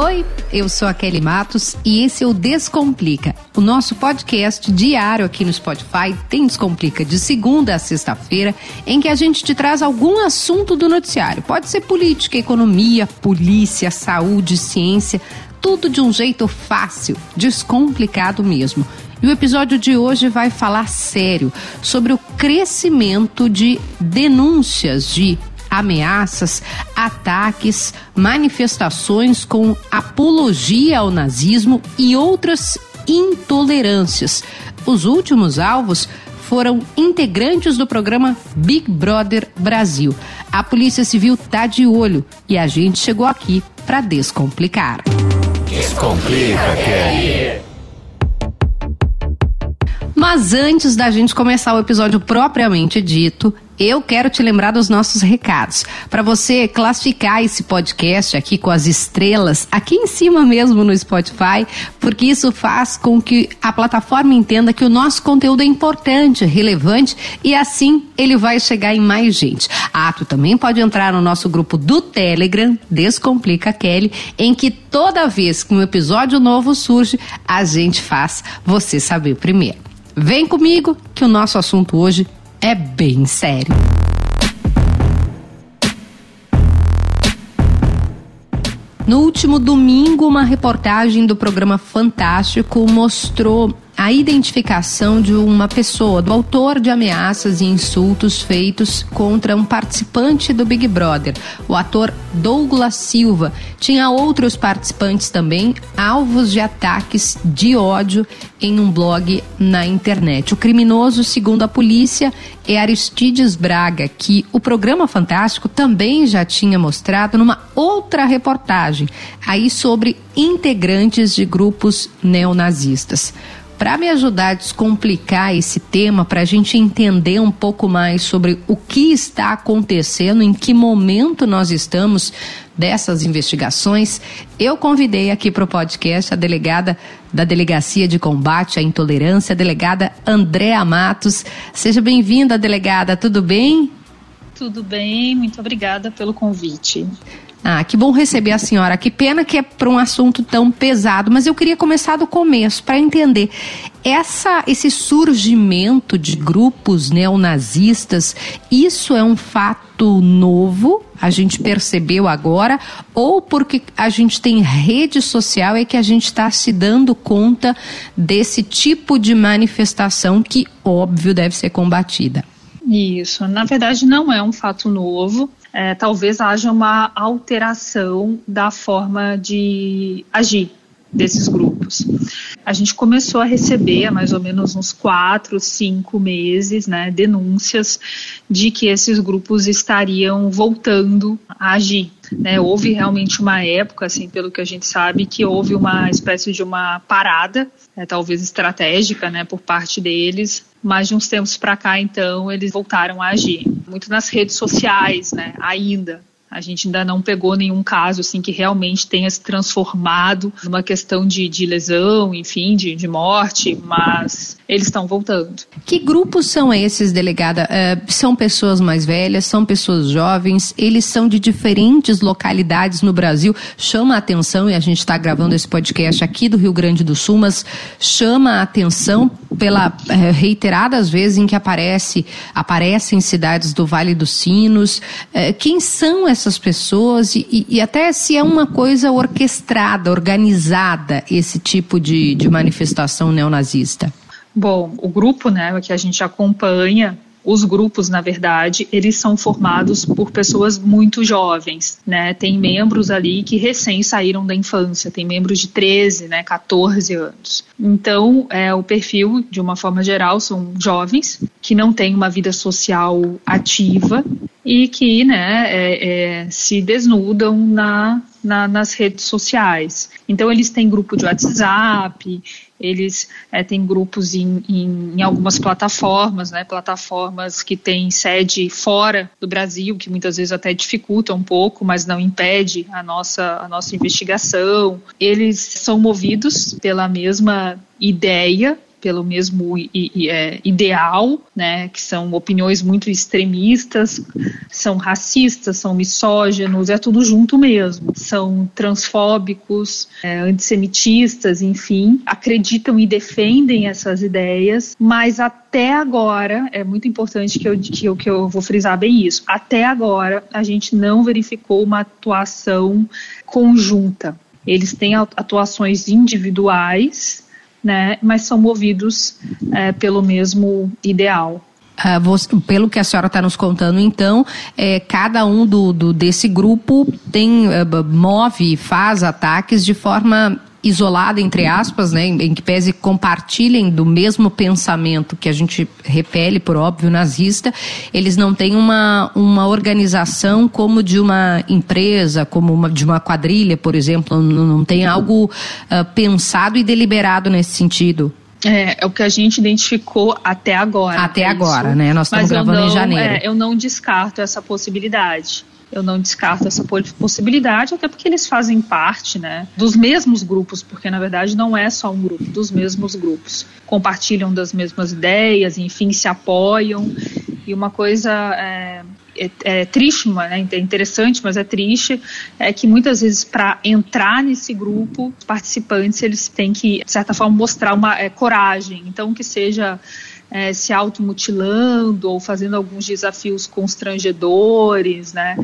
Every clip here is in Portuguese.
Oi, eu sou a Kelly Matos e esse é o Descomplica, o nosso podcast diário aqui no Spotify. Tem Descomplica de segunda a sexta-feira, em que a gente te traz algum assunto do noticiário. Pode ser política, economia, polícia, saúde, ciência, tudo de um jeito fácil, descomplicado mesmo. E o episódio de hoje vai falar sério sobre o crescimento de denúncias de ameaças, ataques, manifestações com apologia ao nazismo e outras intolerâncias. Os últimos alvos foram integrantes do programa Big Brother Brasil. A Polícia Civil tá de olho e a gente chegou aqui para descomplicar. Descomplica, Kelly. Mas antes da gente começar o episódio propriamente dito, eu quero te lembrar dos nossos recados. Para você classificar esse podcast aqui com as estrelas, aqui em cima mesmo no Spotify, porque isso faz com que a plataforma entenda que o nosso conteúdo é importante, relevante e assim ele vai chegar em mais gente. Ah, tu também pode entrar no nosso grupo do Telegram, Descomplica Kelly, em que toda vez que um episódio novo surge, a gente faz você saber primeiro. Vem comigo que o nosso assunto hoje é bem sério. No último domingo, uma reportagem do programa Fantástico mostrou a identificação de uma pessoa, do autor de ameaças e insultos feitos contra um participante do Big Brother, o ator Douglas Silva. Tinha outros participantes também, alvos de ataques de ódio em um blog na internet. O criminoso, segundo a polícia, é Aristides Braga, que o programa Fantástico também já tinha mostrado numa outra reportagem, aí sobre integrantes de grupos neonazistas. Para me ajudar a descomplicar esse tema, para a gente entender um pouco mais sobre o que está acontecendo, em que momento nós estamos dessas investigações, eu convidei aqui para o podcast a delegada da Delegacia de Combate à Intolerância, a delegada Andréa Matos. Seja bem-vinda, delegada, tudo bem? Tudo bem, muito obrigada pelo convite. Ah, que bom receber a senhora. Que pena que é para um assunto tão pesado, mas eu queria começar do começo para entender essa esse surgimento de grupos neonazistas. Isso é um fato novo? A gente percebeu agora ou porque a gente tem rede social é que a gente está se dando conta desse tipo de manifestação que óbvio deve ser combatida? Isso, na verdade não é um fato novo é, talvez haja uma alteração da forma de agir desses grupos. A gente começou a receber há mais ou menos uns quatro, cinco meses, né, denúncias de que esses grupos estariam voltando a agir. Né, houve realmente uma época, assim, pelo que a gente sabe, que houve uma espécie de uma parada, é, talvez estratégica, né, por parte deles, mas de uns tempos para cá, então, eles voltaram a agir. Muito nas redes sociais, né, ainda. A gente ainda não pegou nenhum caso assim que realmente tenha se transformado numa questão de, de lesão, enfim, de, de morte, mas eles estão voltando. Que grupos são esses, delegada? Uh, são pessoas mais velhas, são pessoas jovens, eles são de diferentes localidades no Brasil. Chama a atenção, e a gente está gravando esse podcast aqui do Rio Grande do Sul, mas chama a atenção pela uh, reiteradas vezes em que aparece, aparecem cidades do Vale dos Sinos. Uh, quem são essas essas pessoas e, e, até se é uma coisa orquestrada, organizada, esse tipo de, de manifestação neonazista? Bom, o grupo né, que a gente acompanha os grupos, na verdade, eles são formados por pessoas muito jovens, né? Tem membros ali que recém saíram da infância, tem membros de 13, né, 14 anos. Então, é, o perfil, de uma forma geral, são jovens que não têm uma vida social ativa e que, né, é, é, se desnudam na, na, nas redes sociais. Então, eles têm grupo de WhatsApp, eles é, têm grupos em, em, em, algumas plataformas, né, plataformas que têm sede fora do Brasil, que muitas vezes até dificultam um pouco, mas não impede a nossa, a nossa investigação. Eles são movidos pela mesma ideia pelo mesmo é, ideal, né, que são opiniões muito extremistas, são racistas, são misóginos, é tudo junto mesmo. São transfóbicos, é, antissemitistas, enfim, acreditam e defendem essas ideias, mas até agora, é muito importante que eu, que eu, que eu vou frisar bem isso, até agora a gente não verificou uma atuação conjunta. Eles têm atuações individuais, né, mas são movidos é, pelo mesmo ideal. Uh, você, pelo que a senhora está nos contando, então, é, cada um do, do desse grupo tem uh, move, faz ataques de forma isolada, entre aspas, né, em que pese compartilhem do mesmo pensamento que a gente repele, por óbvio, nazista, eles não têm uma, uma organização como de uma empresa, como uma, de uma quadrilha, por exemplo, não, não tem algo uh, pensado e deliberado nesse sentido. É, é o que a gente identificou até agora. Até é agora, né? Nós estamos gravando não, em janeiro. É, eu não descarto essa possibilidade eu não descarto essa possibilidade, até porque eles fazem parte né, dos mesmos grupos, porque na verdade não é só um grupo, dos mesmos grupos. Compartilham das mesmas ideias, enfim, se apoiam. E uma coisa é, é, é triste, né, é interessante, mas é triste, é que muitas vezes para entrar nesse grupo, os participantes eles têm que, de certa forma, mostrar uma é, coragem. Então, que seja é, se automutilando ou fazendo alguns desafios constrangedores, né?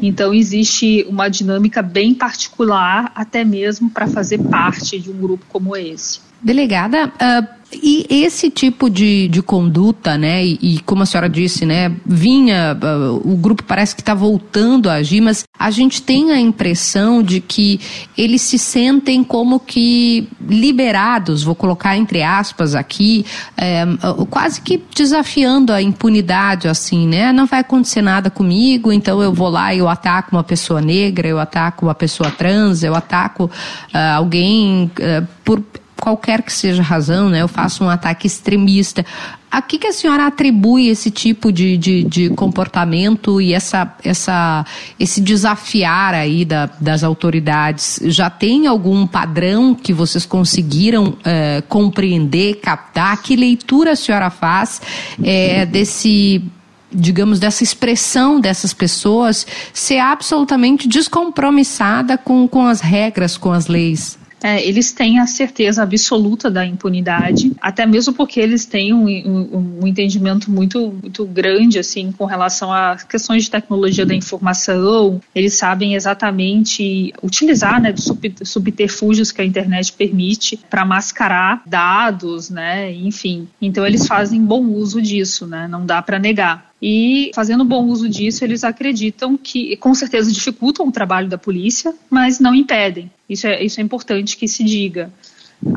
Então existe uma dinâmica bem particular, até mesmo para fazer parte de um grupo como esse. Delegada, uh e esse tipo de, de conduta, né, e, e, como a senhora disse, né, vinha, uh, o grupo parece que está voltando a agir, mas a gente tem a impressão de que eles se sentem como que liberados, vou colocar entre aspas aqui, é, quase que desafiando a impunidade, assim, né, não vai acontecer nada comigo, então eu vou lá e eu ataco uma pessoa negra, eu ataco uma pessoa trans, eu ataco uh, alguém uh, por qualquer que seja a razão, né, eu faço um ataque extremista. A que, que a senhora atribui esse tipo de, de, de comportamento e essa, essa, esse desafiar aí da, das autoridades? Já tem algum padrão que vocês conseguiram é, compreender, captar? Que leitura a senhora faz é, desse digamos, dessa expressão dessas pessoas ser absolutamente descompromissada com, com as regras, com as leis? É, eles têm a certeza absoluta da impunidade, até mesmo porque eles têm um, um, um, entendimento muito, muito grande assim com relação a questões de tecnologia da informação. Eles sabem exatamente utilizar né, subterfúgios que a internet permite para mascarar dados, né, enfim. Então eles fazem bom uso disso, né, não dá para negar. E fazendo bom uso disso, eles acreditam que, com certeza, dificultam o trabalho da polícia, mas não impedem. Isso é, isso é importante que se diga.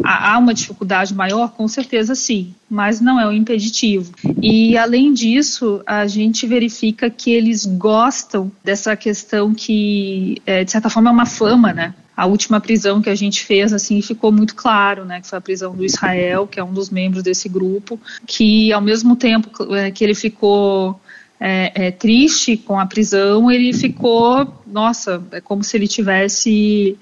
Há uma dificuldade maior? Com certeza sim, mas não é um impeditivo. E além disso, a gente verifica que eles gostam dessa questão que, é, de certa forma, é uma fama, né? A última prisão que a gente fez, assim, ficou muito claro, né? Que foi a prisão do Israel, que é um dos membros desse grupo, que ao mesmo tempo que ele ficou é, é, triste com a prisão, ele ficou, nossa, é como se ele tivesse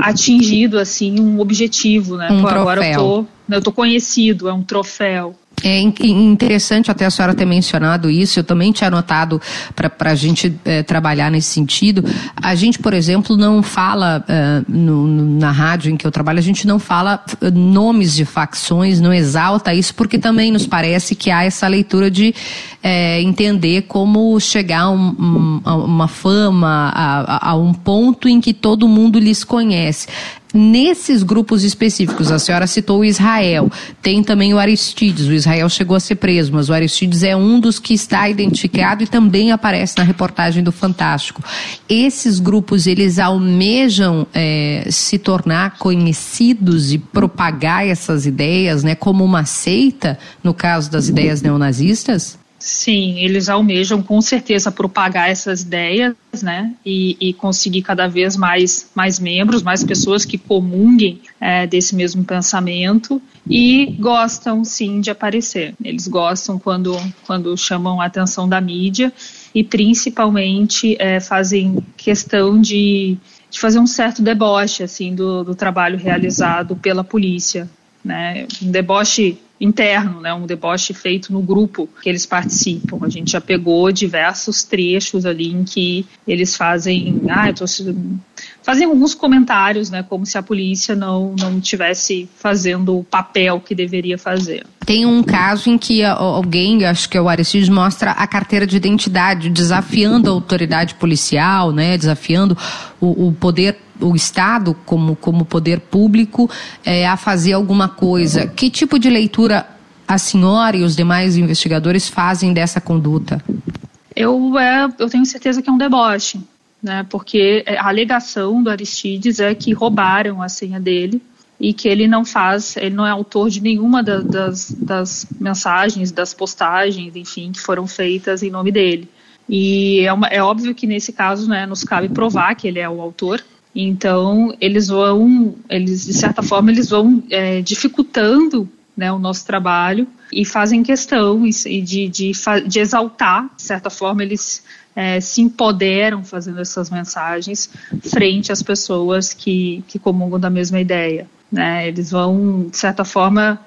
atingido assim um objetivo, né? Um Agora eu tô, eu tô conhecido, é um troféu. É interessante até a senhora ter mencionado isso, eu também tinha anotado para a gente é, trabalhar nesse sentido. A gente, por exemplo, não fala é, no, na rádio em que eu trabalho, a gente não fala eh, nomes de facções, não exalta isso, porque também nos parece que há essa leitura de é, entender como chegar a, um, a uma fama, a, a, um ponto em que todo mundo lhes conhece nesses grupos específicos, a senhora citou o Israel, tem também o Aristides, o Israel chegou a ser preso, mas o Aristides é um dos que está identificado e também aparece na reportagem do Fantástico. Esses grupos, eles almejam é, se tornar conhecidos e propagar essas ideias, né, como uma seita, no caso das ideias neonazistas? Sim, eles almejam com certeza propagar essas ideias, né, e, e conseguir cada vez mais, mais membros, mais pessoas que comunguem é, desse mesmo pensamento e gostam sim de aparecer. Eles gostam quando, quando chamam a atenção da mídia e principalmente é, fazem questão de, de fazer um certo deboche assim do, do trabalho realizado pela polícia, né, um deboche interno, né, um deboche feito no grupo que eles participam. A gente já pegou diversos trechos ali em que eles fazem, ah, eu tô fazem alguns comentários, né, como se a polícia não não tivesse fazendo o papel que deveria fazer. Tem um caso em que alguém, acho que é o Aristides, mostra a carteira de identidade, desafiando a autoridade policial, né, desafiando o, o poder o Estado como, como poder público é, a fazer alguma coisa. Que tipo de leitura a senhora e os demais investigadores fazem dessa conduta? Eu, é, eu tenho certeza que é um deboche, né? Porque a alegação do Aristides é que roubaram a senha dele e que ele não faz, ele não é autor de nenhuma da, das, das mensagens, das postagens, enfim, que foram feitas em nome dele. E é, uma, é óbvio que nesse caso, né, nos cabe provar que ele é o autor, então, eles vão, eles de certa forma, eles vão é, dificultando né, o nosso trabalho e fazem questão de, de, de exaltar, de certa forma, eles é, se empoderam fazendo essas mensagens frente às pessoas que, que comungam da mesma ideia. Né? Eles vão, de certa forma,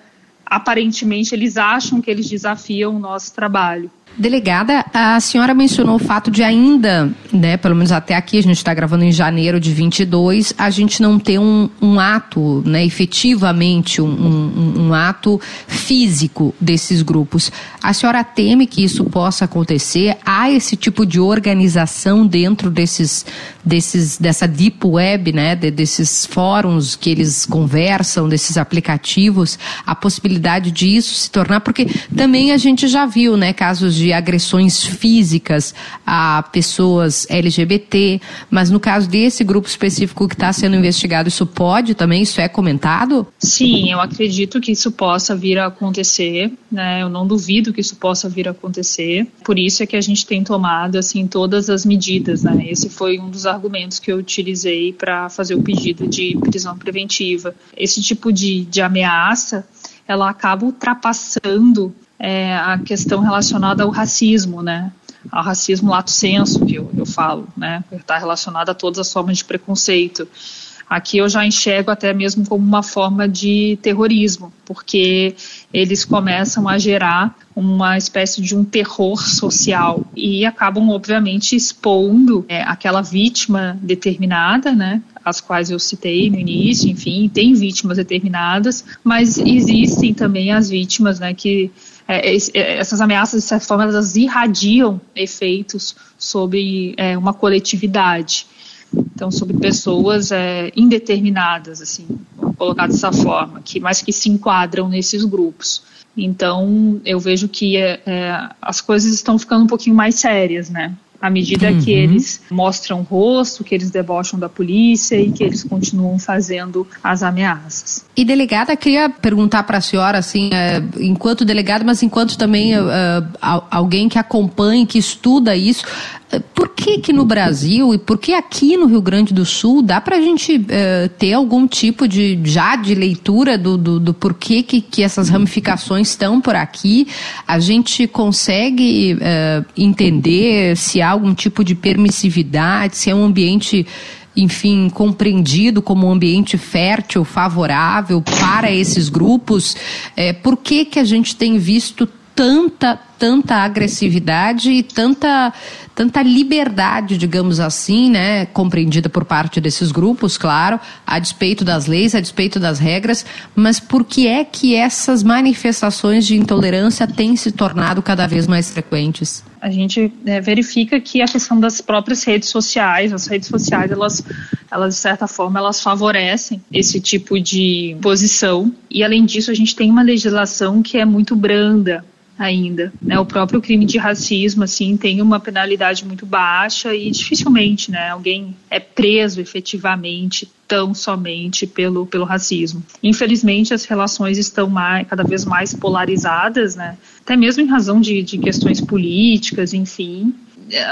aparentemente, eles acham que eles desafiam o nosso trabalho. Delegada, a senhora mencionou o fato de ainda, né, pelo menos até aqui, a gente está gravando em janeiro de 22, a gente não ter um, um ato, né, efetivamente, um, um, um, ato físico desses grupos. A senhora teme que isso possa acontecer? Há esse tipo de organização dentro desses, desses dessa deep web, né, de, desses fóruns que eles conversam, desses aplicativos, a possibilidade disso se tornar, porque também a gente já viu, né, casos de agressões físicas a pessoas LGBT, mas no caso desse grupo específico que está sendo investigado, isso pode também? Isso é comentado? Sim, eu acredito que isso possa vir a acontecer, né? Eu não duvido que isso possa vir a acontecer. Por isso é que a gente tem tomado assim todas as medidas, né? Esse foi um dos argumentos que eu utilizei para fazer o pedido de prisão preventiva. Esse tipo de, de ameaça ela acaba ultrapassando é, a questão relacionada ao racismo, né? Ao racismo lato senso, que eu, eu falo, né? Está relacionada a todas as formas de preconceito. Aqui eu já enxergo até mesmo como uma forma de terrorismo, porque eles começam a gerar uma espécie de um terror social e acabam, obviamente, expondo é, aquela vítima determinada, né? As quais eu citei no início, enfim, tem vítimas determinadas, mas existem também as vítimas, né, que é, é, essas ameaças, de certa forma, elas irradiam efeitos sobre é, uma coletividade. Então, sobre pessoas é, indeterminadas, assim, colocar dessa forma, que, mas que se enquadram nesses grupos. Então, eu vejo que é, é, as coisas estão ficando um pouquinho mais sérias, né? à medida uhum. que eles mostram o rosto, que eles debocham da polícia e que eles continuam fazendo as ameaças. E delegada, queria perguntar para a senhora, assim, é, enquanto delegada, mas enquanto também é, alguém que acompanha, que estuda isso, por que que no Brasil e por que aqui no Rio Grande do Sul dá para a gente uh, ter algum tipo de já de leitura do, do, do porquê que, que essas ramificações estão por aqui? A gente consegue uh, entender se há algum tipo de permissividade, se é um ambiente enfim, compreendido como um ambiente fértil, favorável para esses grupos. É, por que, que a gente tem visto tanta, tanta agressividade e tanta, tanta liberdade, digamos assim, né, compreendida por parte desses grupos, claro, a despeito das leis, a despeito das regras, mas por que é que essas manifestações de intolerância têm se tornado cada vez mais frequentes? A gente é, verifica que a questão das próprias redes sociais, as redes sociais, elas, elas de certa forma, elas favorecem esse tipo de posição. E além disso, a gente tem uma legislação que é muito branda, ainda. Né? O próprio crime de racismo, assim, tem uma penalidade muito baixa e dificilmente, né, alguém é preso efetivamente tão somente pelo, pelo racismo. Infelizmente, as relações estão mais, cada vez mais polarizadas, né? Até mesmo em razão de, de questões políticas, enfim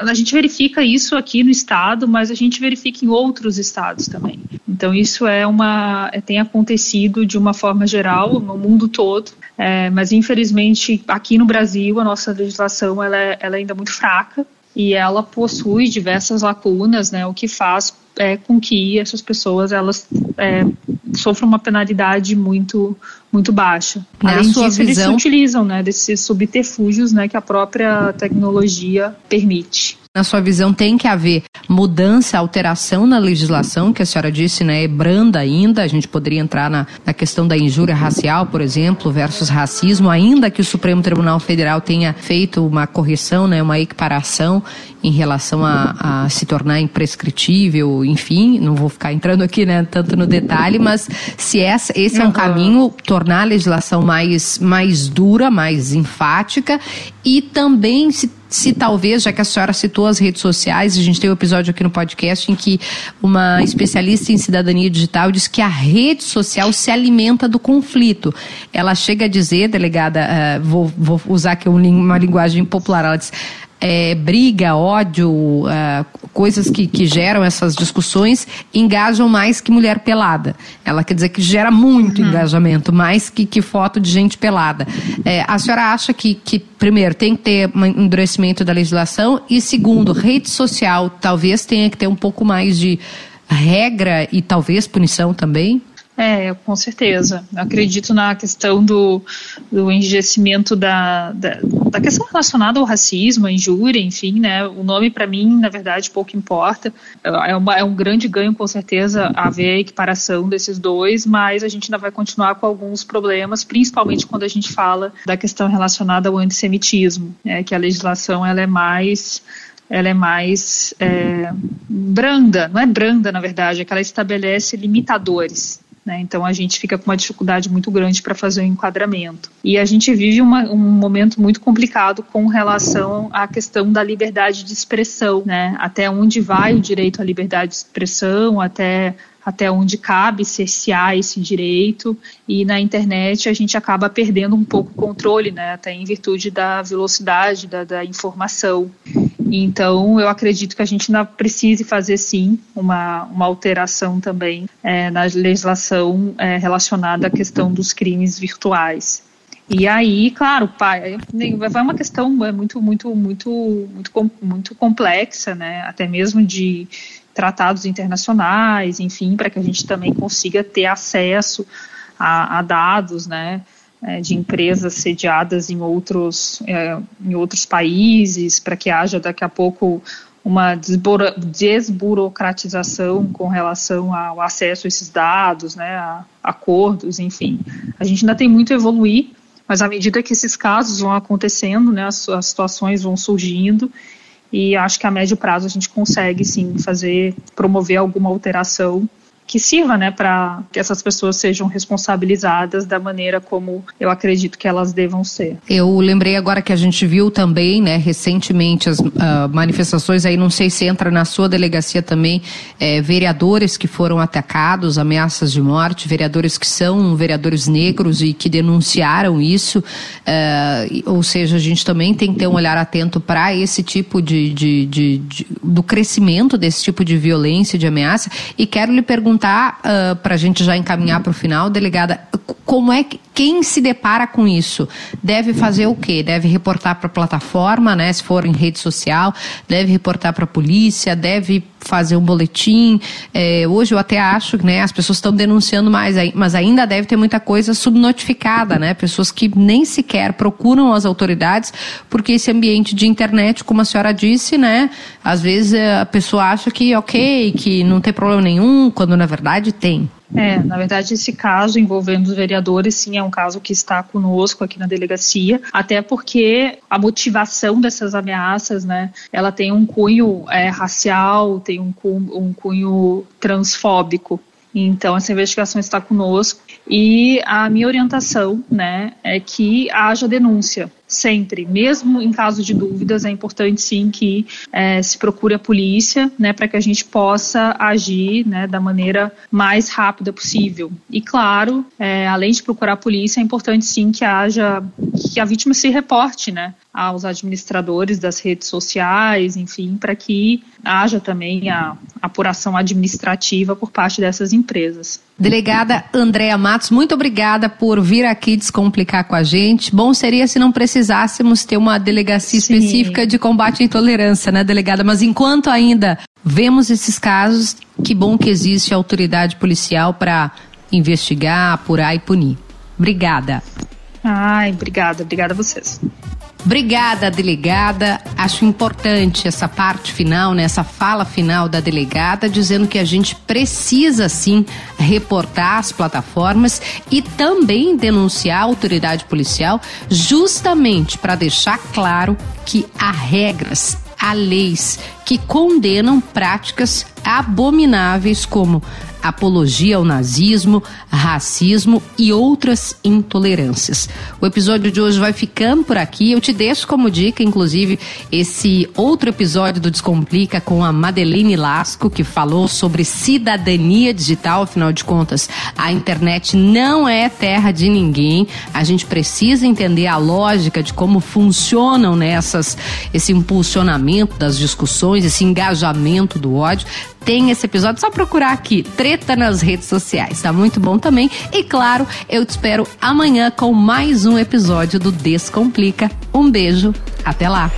a gente verifica isso aqui no estado, mas a gente verifica em outros estados também. Então isso é uma é, tem acontecido de uma forma geral no mundo todo. É, mas infelizmente aqui no Brasil a nossa legislação ela é, ela é ainda muito fraca e ela possui diversas lacunas, né, o que faz é, com que essas pessoas elas é, sofra uma penalidade muito muito baixa. Na Além disso, visão... eles se utilizam né, desses subterfúgios né, que a própria tecnologia permite. Na sua visão, tem que haver mudança, alteração na legislação, que a senhora disse, né, é branda ainda. A gente poderia entrar na, na questão da injúria racial, por exemplo, versus racismo, ainda que o Supremo Tribunal Federal tenha feito uma correção, né, uma equiparação em relação a, a se tornar imprescritível, enfim, não vou ficar entrando aqui, né, tanto no detalhe, mas se essa, esse é um caminho, tornar a legislação mais, mais dura, mais enfática e também se se talvez, já que a senhora citou as redes sociais, a gente tem um episódio aqui no podcast em que uma especialista em cidadania digital diz que a rede social se alimenta do conflito. Ela chega a dizer, delegada, uh, vou, vou, usar aqui uma linguagem popular, ela diz, é, briga, ódio, uh, coisas que, que geram essas discussões engajam mais que mulher pelada. Ela quer dizer que gera muito uhum. engajamento, mais que, que foto de gente pelada. É, a senhora acha que, que, primeiro, tem que ter um endurecimento da legislação e, segundo, rede social talvez tenha que ter um pouco mais de regra e talvez punição também? É, com certeza. Eu acredito na questão do, do enrijecimento da, da, da, questão relacionada ao racismo, à injúria, enfim, né? O nome, para mim, na verdade, pouco importa. É, uma, é um grande ganho, com certeza, haver a equiparação desses dois, mas a gente ainda vai continuar com alguns problemas, principalmente quando a gente fala da questão relacionada ao antissemitismo, né? que a legislação ela é mais ela é mais é, branda, não é branda na verdade, é que ela estabelece limitadores. Né? Então a gente fica com uma dificuldade muito grande para fazer o um enquadramento. E a gente vive uma, um momento muito complicado com relação à questão da liberdade de expressão, né? Até onde vai o direito à liberdade de expressão, até até onde cabe cercear esse direito e na internet a gente acaba perdendo um pouco o controle, né, até em virtude da velocidade da, da informação. Então, eu acredito que a gente ainda precise fazer, sim, uma, uma alteração também é, na legislação é, relacionada à questão dos crimes virtuais. E aí, claro, pai, vai uma questão é muito, muito, muito, muito, muito complexa, né? Até mesmo de tratados internacionais, enfim, para que a gente também consiga ter acesso a, a dados, né? É, de empresas sediadas em outros, é, em outros países, para que haja daqui a pouco uma desburocratização com relação ao acesso a esses dados, né, a acordos, enfim. A gente ainda tem muito a evoluir, mas à medida que esses casos vão acontecendo, né, as, as situações vão surgindo, e acho que a médio prazo a gente consegue sim fazer, promover alguma alteração que sirva, né, para que essas pessoas sejam responsabilizadas da maneira como eu acredito que elas devam ser. Eu lembrei agora que a gente viu também, né, recentemente as uh, manifestações aí, não sei se entra na sua delegacia também, é, vereadores que foram atacados, ameaças de morte, vereadores que são vereadores negros e que denunciaram isso, uh, ou seja, a gente também tem que ter um olhar atento para esse tipo de, de, de, de, do crescimento desse tipo de violência, de ameaça, e quero lhe perguntar perguntar, uh, para a gente já encaminhar para o final, delegada, como é que quem se depara com isso deve fazer o quê? Deve reportar para a plataforma, né? Se for em rede social, deve reportar para a polícia, deve fazer um boletim. É, hoje eu até acho que né, as pessoas estão denunciando mais, mas ainda deve ter muita coisa subnotificada, né? Pessoas que nem sequer procuram as autoridades, porque esse ambiente de internet, como a senhora disse, né? Às vezes a pessoa acha que ok, que não tem problema nenhum, quando na verdade tem. É, na verdade, esse caso envolvendo os vereadores, sim, é um caso que está conosco aqui na delegacia, até porque a motivação dessas ameaças, né, ela tem um cunho é, racial, tem um cunho, um cunho transfóbico. Então, essa investigação está conosco e a minha orientação, né, é que haja denúncia sempre, mesmo em caso de dúvidas, é importante sim que é, se procure a polícia, né, para que a gente possa agir, né, da maneira mais rápida possível. E claro, é, além de procurar a polícia, é importante sim que haja, que a vítima se reporte, né, aos administradores das redes sociais, enfim, para que haja também a apuração administrativa por parte dessas empresas. Delegada Andréa Matos, muito obrigada por vir aqui descomplicar com a gente. Bom seria se não precisássemos ter uma delegacia Sim. específica de combate à intolerância, né, delegada? Mas enquanto ainda vemos esses casos, que bom que existe autoridade policial para investigar, apurar e punir. Obrigada. Ai, obrigada, obrigada a vocês. Obrigada, delegada. Acho importante essa parte final, né, essa fala final da delegada, dizendo que a gente precisa sim reportar as plataformas e também denunciar a autoridade policial, justamente para deixar claro que há regras, há leis que condenam práticas abomináveis como apologia ao nazismo, racismo e outras intolerâncias. O episódio de hoje vai ficando por aqui. Eu te deixo como dica, inclusive, esse outro episódio do Descomplica com a Madeleine Lasco, que falou sobre cidadania digital. Afinal de contas, a internet não é terra de ninguém. A gente precisa entender a lógica de como funcionam nessas, esse impulsionamento das discussões, esse engajamento do ódio tem esse episódio, só procurar aqui, Treta nas redes sociais. Tá muito bom também. E claro, eu te espero amanhã com mais um episódio do Descomplica. Um beijo, até lá.